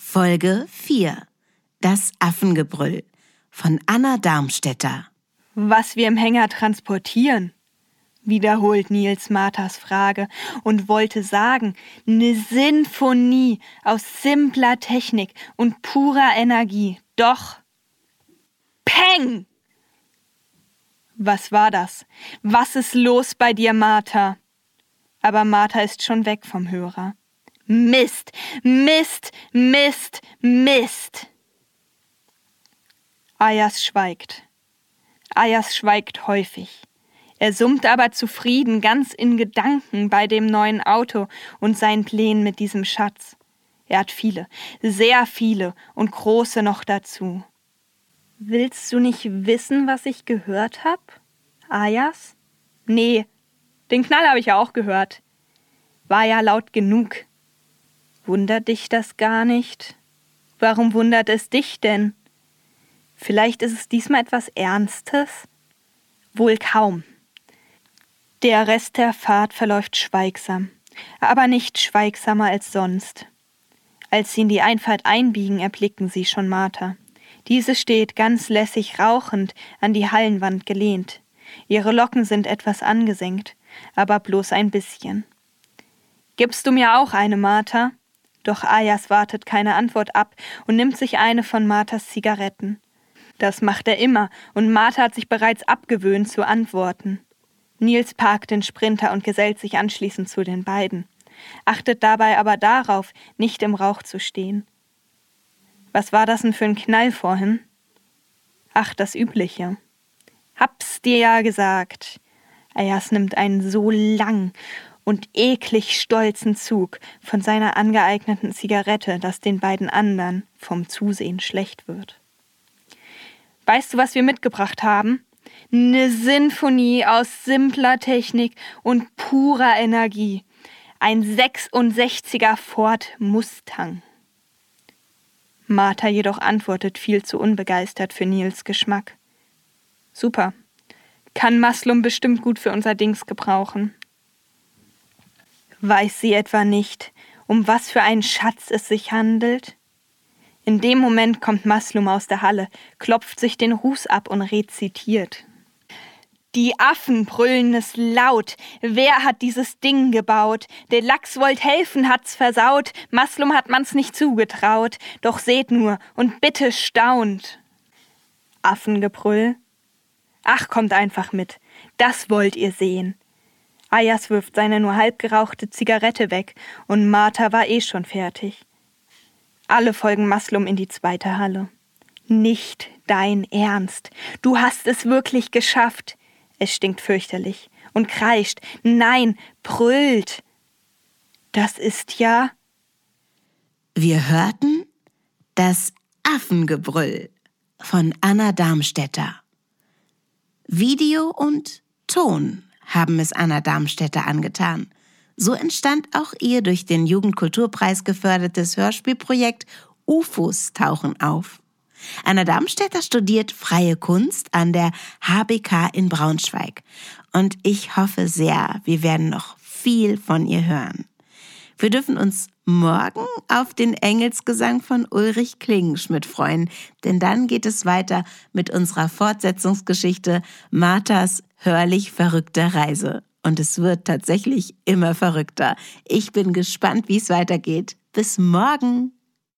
Folge 4 Das Affengebrüll von Anna Darmstädter. Was wir im Hänger transportieren, wiederholt Nils Marthas Frage und wollte sagen, ne Sinfonie aus simpler Technik und purer Energie. Doch. Peng! Was war das? Was ist los bei dir, Martha? Aber Martha ist schon weg vom Hörer. Mist, Mist, Mist, Mist. Ayas schweigt. Ayas schweigt häufig. Er summt aber zufrieden, ganz in Gedanken bei dem neuen Auto und seinen Plänen mit diesem Schatz. Er hat viele, sehr viele und große noch dazu. Willst du nicht wissen, was ich gehört hab? Ayas? Nee, den Knall habe ich ja auch gehört. War ja laut genug. Wundert dich das gar nicht? Warum wundert es dich denn? Vielleicht ist es diesmal etwas Ernstes? Wohl kaum. Der Rest der Fahrt verläuft schweigsam, aber nicht schweigsamer als sonst. Als sie in die Einfahrt einbiegen, erblicken sie schon Martha. Diese steht ganz lässig rauchend an die Hallenwand gelehnt. Ihre Locken sind etwas angesenkt, aber bloß ein bisschen. Gibst du mir auch eine, Martha? Doch Ayas wartet keine Antwort ab und nimmt sich eine von Marthas Zigaretten. Das macht er immer, und Martha hat sich bereits abgewöhnt zu antworten. Nils parkt den Sprinter und gesellt sich anschließend zu den beiden, achtet dabei aber darauf, nicht im Rauch zu stehen. Was war das denn für ein Knall vorhin? Ach, das Übliche. Hab's dir ja gesagt. Ayas nimmt einen so lang und eklig stolzen Zug von seiner angeeigneten Zigarette, dass den beiden anderen vom Zusehen schlecht wird. Weißt du, was wir mitgebracht haben? Eine Sinfonie aus simpler Technik und purer Energie. Ein 66er Ford Mustang. Martha jedoch antwortet viel zu unbegeistert für Nils Geschmack. Super. Kann Maslum bestimmt gut für unser Dings gebrauchen. Weiß sie etwa nicht, um was für einen Schatz es sich handelt? In dem Moment kommt Maslum aus der Halle, klopft sich den Ruß ab und rezitiert. Die Affen brüllen es laut. Wer hat dieses Ding gebaut? Der Lachs wollt helfen, hat's versaut. Maslum hat man's nicht zugetraut. Doch seht nur und bitte staunt. Affengebrüll? Ach, kommt einfach mit. Das wollt ihr sehen. Ayas wirft seine nur halb gerauchte Zigarette weg und Martha war eh schon fertig. Alle folgen Maslum in die zweite Halle. Nicht dein Ernst. Du hast es wirklich geschafft. Es stinkt fürchterlich und kreischt. Nein, brüllt. Das ist ja. Wir hörten das Affengebrüll von Anna Darmstädter. Video und Ton haben es Anna Darmstädter angetan. So entstand auch ihr durch den Jugendkulturpreis gefördertes Hörspielprojekt UFOs tauchen auf. Anna Darmstädter studiert freie Kunst an der HBK in Braunschweig. Und ich hoffe sehr, wir werden noch viel von ihr hören. Wir dürfen uns morgen auf den Engelsgesang von Ulrich Klingenschmidt freuen, denn dann geht es weiter mit unserer Fortsetzungsgeschichte Marthas hörlich verrückter Reise. Und es wird tatsächlich immer verrückter. Ich bin gespannt, wie es weitergeht. Bis morgen!